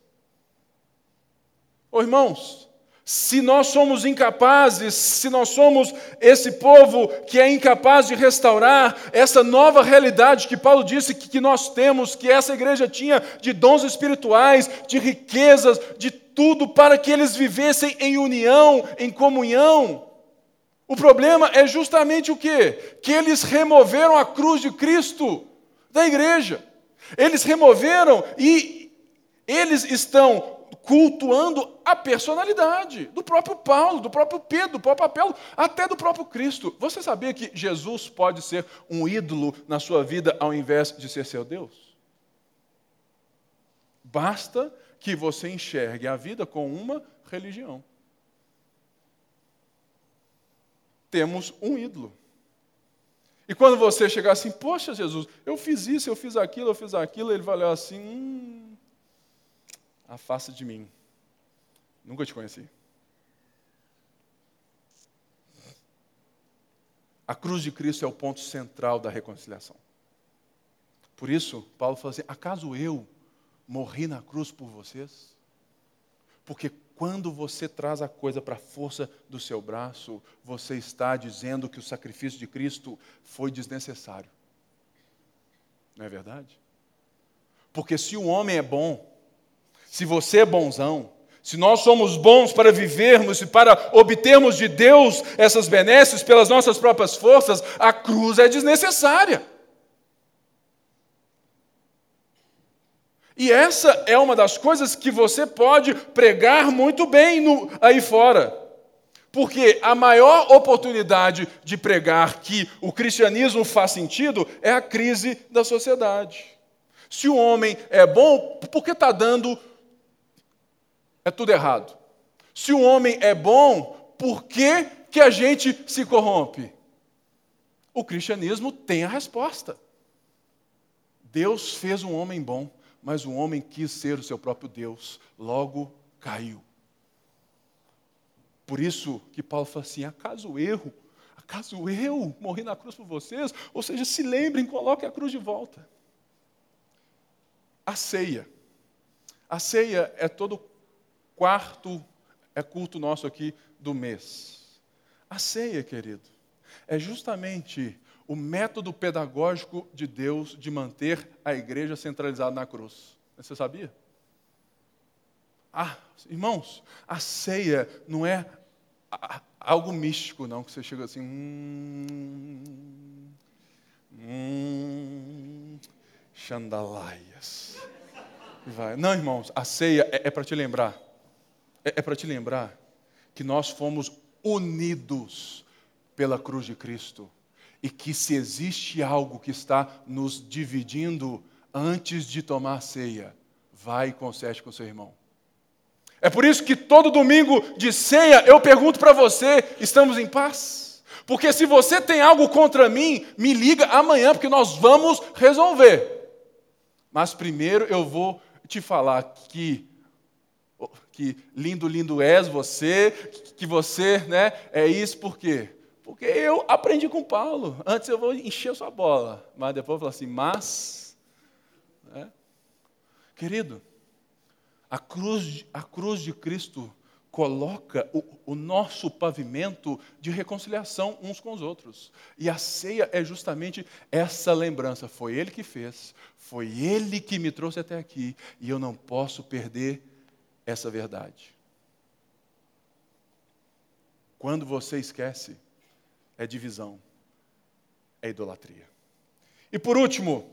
Ô irmãos, se nós somos incapazes, se nós somos esse povo que é incapaz de restaurar essa nova realidade que Paulo disse que, nós temos, que essa igreja tinha de dons espirituais, de riquezas, de tudo para que eles vivessem em união, em comunhão. O problema é justamente o quê? Que eles removeram a cruz de Cristo da igreja. Eles removeram e eles estão cultuando a personalidade do próprio Paulo, do próprio Pedro, do próprio Apelo, até do próprio Cristo. Você sabia que Jesus pode ser um ídolo na sua vida ao invés de ser seu Deus? Basta que você enxergue a vida com uma religião. Temos um ídolo. E quando você chegar assim, poxa Jesus, eu fiz isso, eu fiz aquilo, eu fiz aquilo, ele vai olhar assim, hum, afasta de mim. Nunca te conheci. A cruz de Cristo é o ponto central da reconciliação. Por isso, Paulo fala assim: acaso eu morri na cruz por vocês? Porque quando você traz a coisa para a força do seu braço, você está dizendo que o sacrifício de Cristo foi desnecessário. Não é verdade? Porque se o homem é bom, se você é bonzão, se nós somos bons para vivermos e para obtermos de Deus essas benesses pelas nossas próprias forças, a cruz é desnecessária. E essa é uma das coisas que você pode pregar muito bem no, aí fora. Porque a maior oportunidade de pregar que o cristianismo faz sentido é a crise da sociedade. Se o homem é bom, por que está dando é tudo errado? Se o homem é bom, por que, que a gente se corrompe? O cristianismo tem a resposta. Deus fez um homem bom mas o homem quis ser o seu próprio Deus, logo caiu. Por isso que Paulo fala assim: acaso erro? Acaso eu morri na cruz por vocês? Ou seja, se lembrem, coloquem a cruz de volta. A ceia. A ceia é todo quarto, é culto nosso aqui do mês. A ceia, querido, é justamente o método pedagógico de Deus de manter a igreja centralizada na cruz. Você sabia? Ah, irmãos, a ceia não é algo místico, não, que você chega assim. Hum, hum, xandalaias. Vai. Não, irmãos, a ceia é, é para te lembrar. É, é para te lembrar que nós fomos unidos pela cruz de Cristo e que se existe algo que está nos dividindo antes de tomar ceia, vai e conserte com seu irmão. É por isso que todo domingo de ceia eu pergunto para você: estamos em paz? Porque se você tem algo contra mim, me liga amanhã, porque nós vamos resolver. Mas primeiro eu vou te falar que que lindo, lindo és você, que você né, é isso, por quê? Porque eu aprendi com Paulo. Antes eu vou encher sua bola, mas depois eu falo assim, mas. Né? Querido, a cruz, a cruz de Cristo coloca o, o, nosso pavimento de reconciliação uns com os outros. E a ceia é justamente essa lembrança. Foi Ele que fez, foi Ele que me trouxe até aqui, e eu não posso perder essa verdade. Quando você esquece, é divisão, é idolatria. E por último,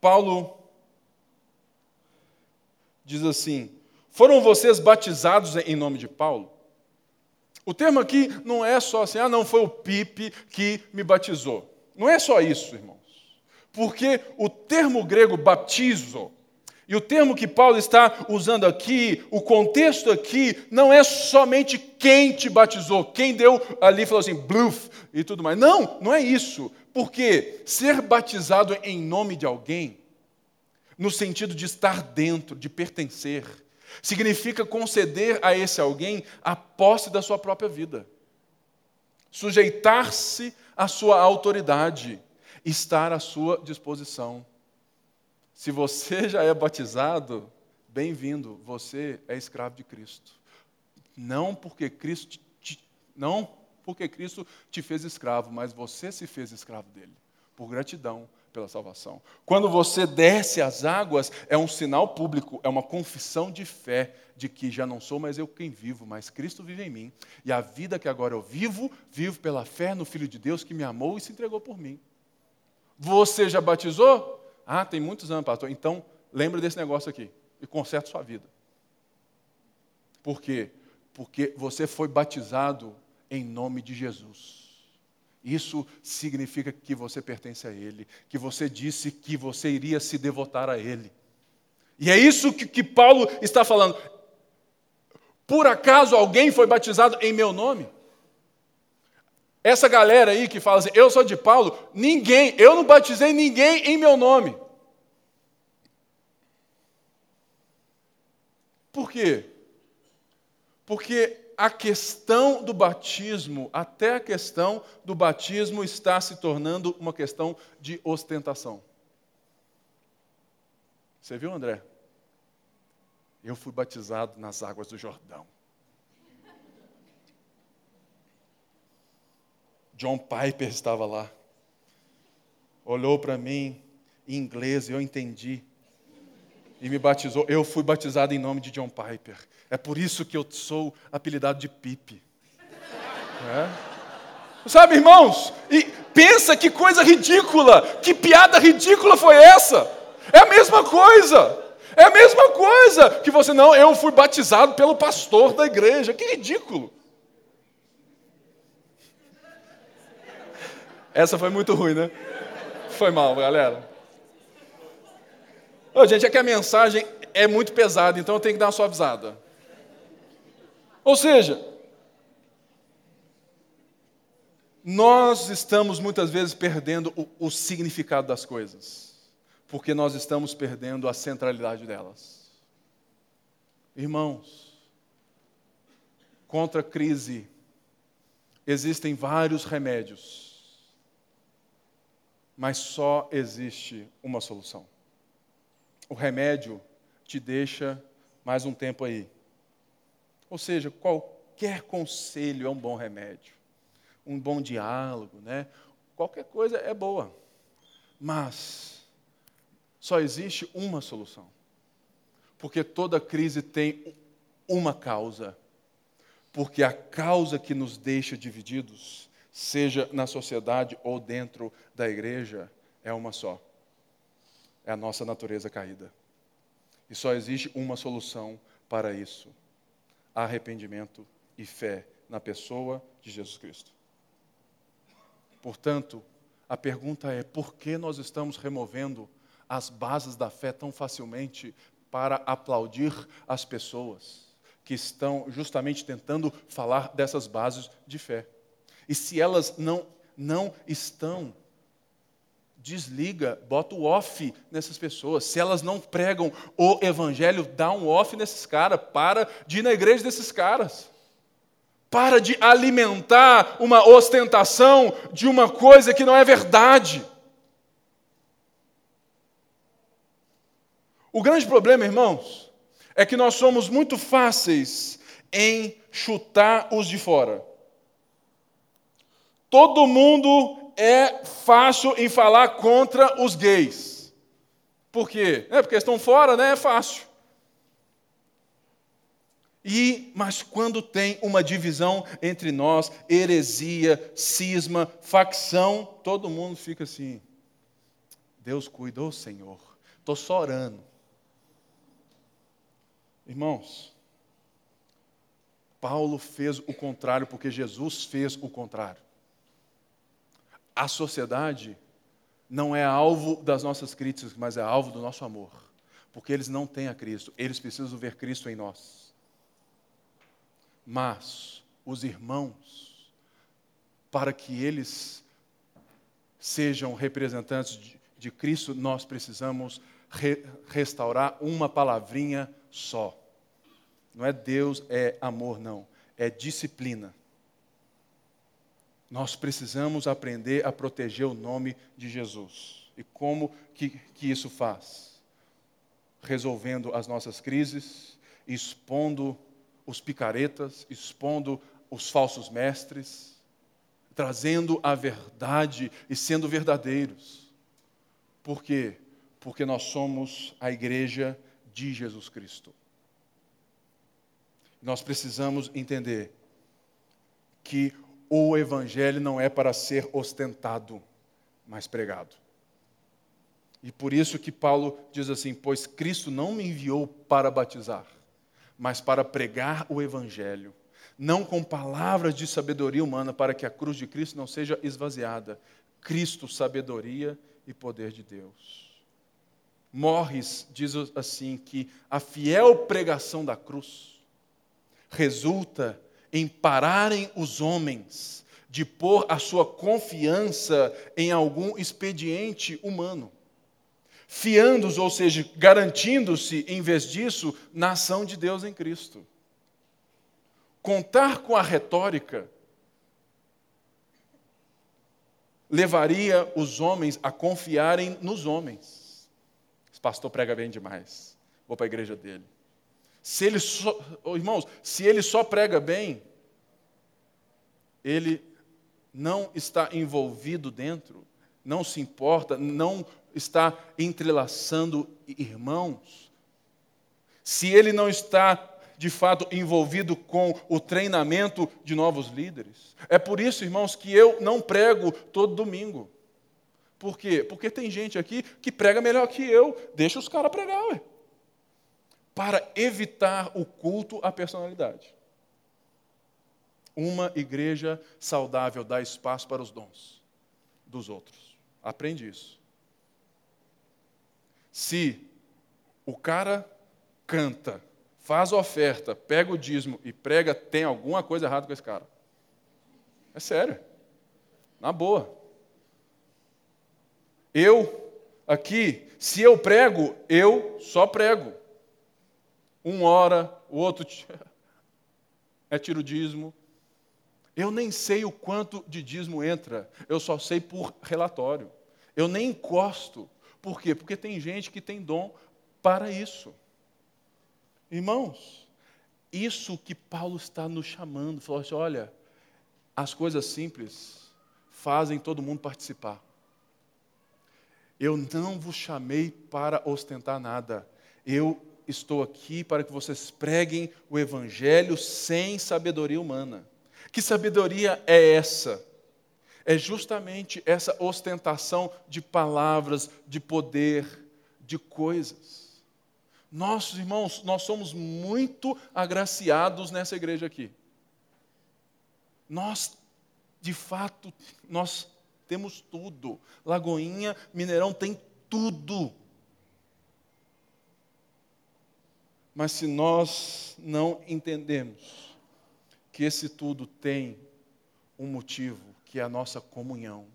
Paulo diz assim: Foram vocês batizados em nome de Paulo? O termo aqui não é só assim, ah, não, foi o Pipe que me batizou. Não é só isso, irmãos. Porque o termo grego baptizo e o termo que Paulo está usando aqui, o contexto aqui, não é somente quem te batizou, quem deu ali, falou assim, bluff e tudo mais. Não, não é isso. Porque ser batizado em nome de alguém, no sentido de estar dentro, de pertencer, significa conceder a esse alguém a posse da sua própria vida, sujeitar-se à sua autoridade, estar à sua disposição. Se você [LAUGHS] já é batizado, bem-vindo, você é escravo de Cristo. Não porque Cristo te, não porque Cristo te fez escravo, mas você se fez escravo dele, por gratidão pela salvação. Quando você desce as águas, é um sinal público, é uma confissão de fé de que já não sou mais eu quem vivo, mas Cristo vive em mim. E a vida que agora eu vivo, vivo pela fé no Filho de Deus que me amou e se entregou por mim. Você já batizou? Ah, tem muitos anos, pastor. Então, lembre desse negócio aqui e conserte sua vida. Por quê? Porque você foi batizado em nome de Jesus. Isso significa que você pertence a Ele, que você disse que você iria se devotar a Ele. E é isso que, que Paulo está falando. Por acaso alguém foi batizado em meu nome? Essa galera aí que fala assim, eu sou de Paulo, ninguém, eu não batizei ninguém em meu nome. Por quê? Porque a questão do batismo, até a questão do batismo está se tornando uma questão de ostentação. Você viu, André? Eu fui batizado nas águas do Jordão. John Piper estava lá. Olhou para mim em inglês, eu entendi. E me batizou. Eu fui batizado em nome de John Piper. É por isso que eu sou apelidado de Pipe. É? Sabe, irmãos? E pensa que coisa ridícula, que piada ridícula foi essa? É a mesma coisa. É a mesma coisa que você não, eu fui batizado pelo pastor da igreja. Que ridículo. Essa foi muito ruim, né? Foi mal, galera. Ô, gente, é que a mensagem é muito pesada, então eu tenho que dar uma suavizada. Ou seja, nós estamos muitas vezes perdendo o, o significado das coisas, porque nós estamos perdendo a centralidade delas. Irmãos, contra a crise, existem vários remédios mas só existe uma solução. O remédio te deixa mais um tempo aí. Ou seja, qualquer conselho é um bom remédio, um bom diálogo, né? Qualquer coisa é boa. Mas só existe uma solução. Porque toda crise tem uma causa. Porque a causa que nos deixa divididos seja na sociedade ou dentro da igreja, é uma só. É a nossa natureza caída. E só existe uma solução para isso: arrependimento e fé na pessoa de Jesus Cristo. Portanto, a pergunta é: por que nós estamos removendo as bases da fé tão facilmente para aplaudir as pessoas que estão justamente tentando falar dessas bases de fé? E se elas não, não estão, desliga, bota o off nessas pessoas. Se elas não pregam o evangelho, dá um off nesses caras. Para de ir na igreja desses caras. Para de alimentar uma ostentação de uma coisa que não é verdade. O grande problema, irmãos, é que nós somos muito fáceis em chutar os de fora. Todo mundo é fácil em falar contra os gays. Por quê? É porque estão fora, né? É fácil. E, mas quando tem uma divisão entre nós, heresia, cisma, facção, todo mundo fica assim. Deus cuidou, Senhor. Estou só orando. Irmãos, Paulo fez o contrário porque Jesus fez o contrário. A sociedade não é alvo das nossas críticas, mas é alvo do nosso amor. Porque eles não têm a Cristo, eles precisam ver Cristo em nós. Mas os irmãos, para que eles sejam representantes de, de Cristo, nós precisamos re, restaurar uma palavrinha só. Não é Deus, é amor, não. É disciplina. Nós precisamos aprender a proteger o nome de Jesus. E como que, que isso faz? Resolvendo as nossas crises, expondo os picaretas, expondo os falsos mestres, trazendo a verdade e sendo verdadeiros. Por quê? Porque nós somos a igreja de Jesus Cristo. Nós precisamos entender que o Evangelho não é para ser ostentado, mas pregado. E por isso que Paulo diz assim: Pois Cristo não me enviou para batizar, mas para pregar o Evangelho, não com palavras de sabedoria humana, para que a cruz de Cristo não seja esvaziada. Cristo, sabedoria e poder de Deus. Morres diz assim que a fiel pregação da cruz resulta em pararem os homens de pôr a sua confiança em algum expediente humano, fiando-os, ou seja, garantindo-se, em vez disso, na ação de Deus em Cristo. Contar com a retórica levaria os homens a confiarem nos homens. Esse pastor prega bem demais. Vou para a igreja dele. Se ele só, oh, irmãos, se ele só prega bem, ele não está envolvido dentro, não se importa, não está entrelaçando irmãos. Se ele não está de fato envolvido com o treinamento de novos líderes. É por isso, irmãos, que eu não prego todo domingo. Por quê? Porque tem gente aqui que prega melhor que eu. Deixa os caras pregar, ué para evitar o culto à personalidade. Uma igreja saudável dá espaço para os dons dos outros. Aprende isso. Se o cara canta, faz oferta, pega o dízimo e prega, tem alguma coisa errada com esse cara. É sério. Na boa. Eu, aqui, se eu prego, eu só prego. Um ora, o outro [LAUGHS] é tiro. Eu nem sei o quanto de dízimo entra, eu só sei por relatório. Eu nem encosto. Por quê? Porque tem gente que tem dom para isso. Irmãos, isso que Paulo está nos chamando, falou assim: olha, as coisas simples fazem todo mundo participar. Eu não vos chamei para ostentar nada. Eu estou aqui para que vocês preguem o Evangelho sem sabedoria humana. Que sabedoria é essa? É justamente essa ostentação de palavras, de poder, de coisas. Nossos irmãos, nós somos muito agraciados nessa igreja aqui. Nós, de fato, nós temos tudo. Lagoinha, Mineirão tem tudo. Mas se nós não entendemos que esse tudo tem um motivo, que é a nossa comunhão.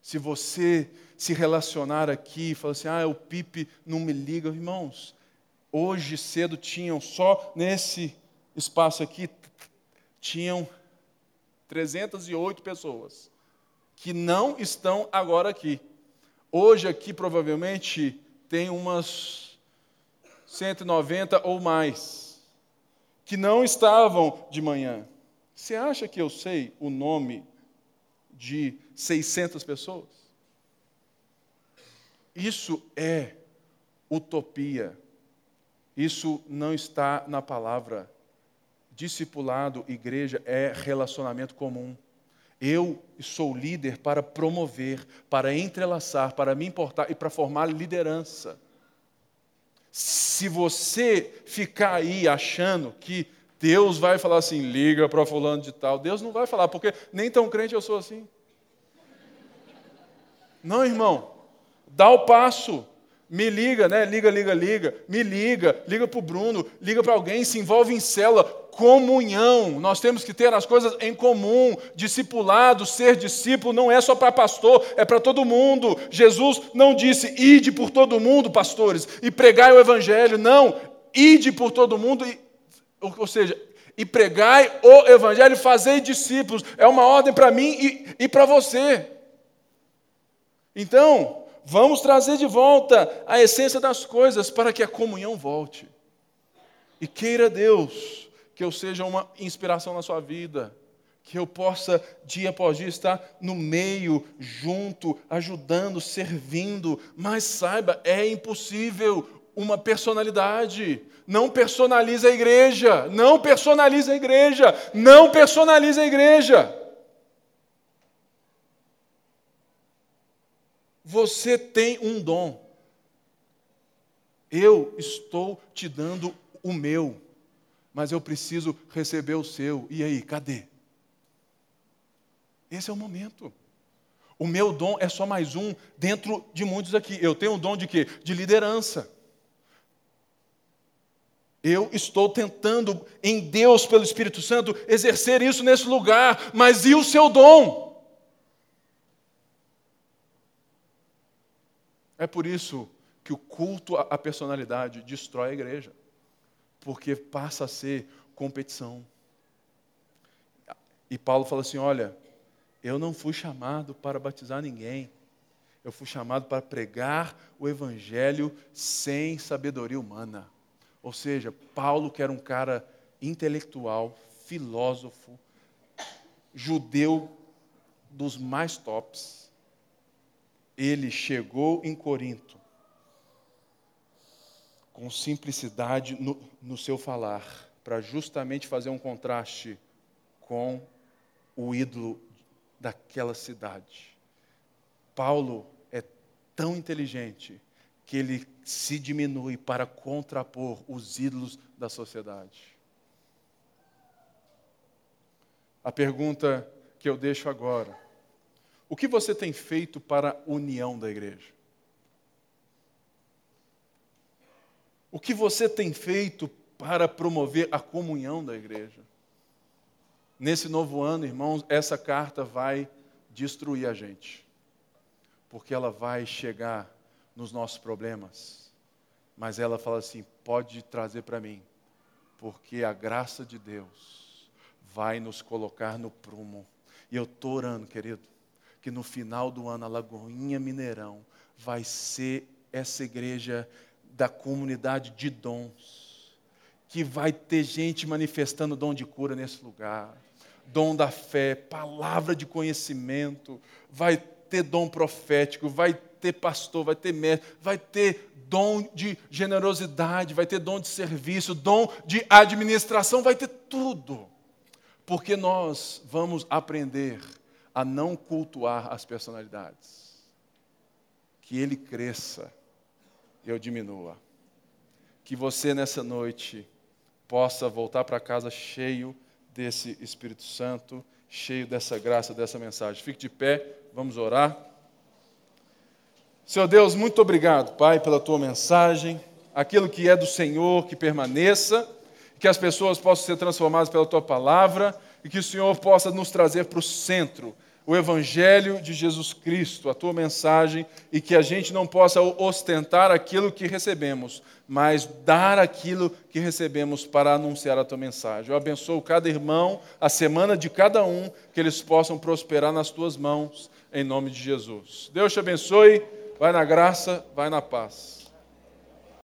Se você se relacionar aqui e falar assim, ah, o Pipe não me liga, irmãos, hoje cedo tinham, só nesse espaço aqui, tinham 308 pessoas que não estão agora aqui. Hoje aqui provavelmente tem umas 190 ou mais, que não estavam de manhã. Você acha que eu sei o nome de 600 pessoas? Isso é utopia. Isso não está na palavra. Discipulado, igreja, é relacionamento comum. Eu sou líder para promover, para entrelaçar, para me importar e para formar liderança. Se você ficar aí achando que Deus vai falar assim, liga para fulano de tal, Deus não vai falar, porque nem tão crente eu sou assim. Não, irmão. Dá o passo. Me liga, né? Liga, liga, liga. Me liga, liga para o Bruno, liga para alguém, se envolve em célula. Comunhão. Nós temos que ter as coisas em comum. Discipulado, ser discípulo não é só para pastor, é para todo mundo. Jesus não disse, ide por todo mundo, pastores, e pregai o evangelho. Não, ide por todo mundo, e, ou seja, e pregai o evangelho, fazei discípulos. É uma ordem para mim e, e para você. Então, vamos trazer de volta a essência das coisas para que a comunhão volte. E queira Deus que eu seja uma inspiração na sua vida, que eu possa, dia após dia, estar no meio, junto, ajudando, servindo, mas saiba, é impossível uma personalidade. Não personalize a igreja, não personalize a igreja, não personalize a igreja. Você tem um dom. Eu estou te dando o meu, mas eu preciso receber o seu. E aí, cadê? Esse é o momento. O meu dom é só mais um dentro de muitos aqui. Eu tenho um dom de quê? De liderança. Eu estou tentando, em Deus, pelo Espírito Santo, exercer isso nesse lugar, mas e o seu dom? É por isso que o culto à personalidade destrói a igreja, porque passa a ser competição. E Paulo fala assim: olha, eu não fui chamado para batizar ninguém, eu fui chamado para pregar o evangelho sem sabedoria humana. Ou seja, Paulo, que era um cara intelectual, filósofo, judeu dos mais tops, ele chegou em Corinto com simplicidade no, no seu falar, para justamente fazer um contraste com o ídolo daquela cidade. Paulo é tão inteligente que ele se diminui para contrapor os ídolos da sociedade. A pergunta que eu deixo agora o que você tem feito para a união da igreja? O que você tem feito para promover a comunhão da igreja? Nesse novo ano, irmãos, essa carta vai destruir a gente, porque ela vai chegar nos nossos problemas, mas ela fala assim: pode trazer para mim, porque a graça de Deus vai nos colocar no prumo. E eu estou orando, querido, que no final do ano a Lagoinha Mineirão vai ser essa igreja da comunidade de dons, que vai ter gente manifestando dom de cura nesse lugar, dom da fé, palavra de conhecimento, vai ter dom profético, vai ter pastor, vai ter mestre, vai ter dom de generosidade, vai ter dom de serviço, dom de administração, vai ter tudo. Porque nós vamos aprender a não cultuar as personalidades. Que ele cresça eu diminua. Que você nessa noite possa voltar para casa cheio desse Espírito Santo, cheio dessa graça, dessa mensagem. Fique de pé, vamos orar. Senhor Deus, muito obrigado, Pai, pela tua mensagem. Aquilo que é do Senhor, que permaneça, que as pessoas possam ser transformadas pela tua palavra e que o Senhor possa nos trazer para o centro o Evangelho de Jesus Cristo, a tua mensagem, e que a gente não possa ostentar aquilo que recebemos, mas dar aquilo que recebemos para anunciar a tua mensagem. Eu abençoo cada irmão, a semana de cada um, que eles possam prosperar nas tuas mãos, em nome de Jesus. Deus te abençoe, vai na graça, vai na paz.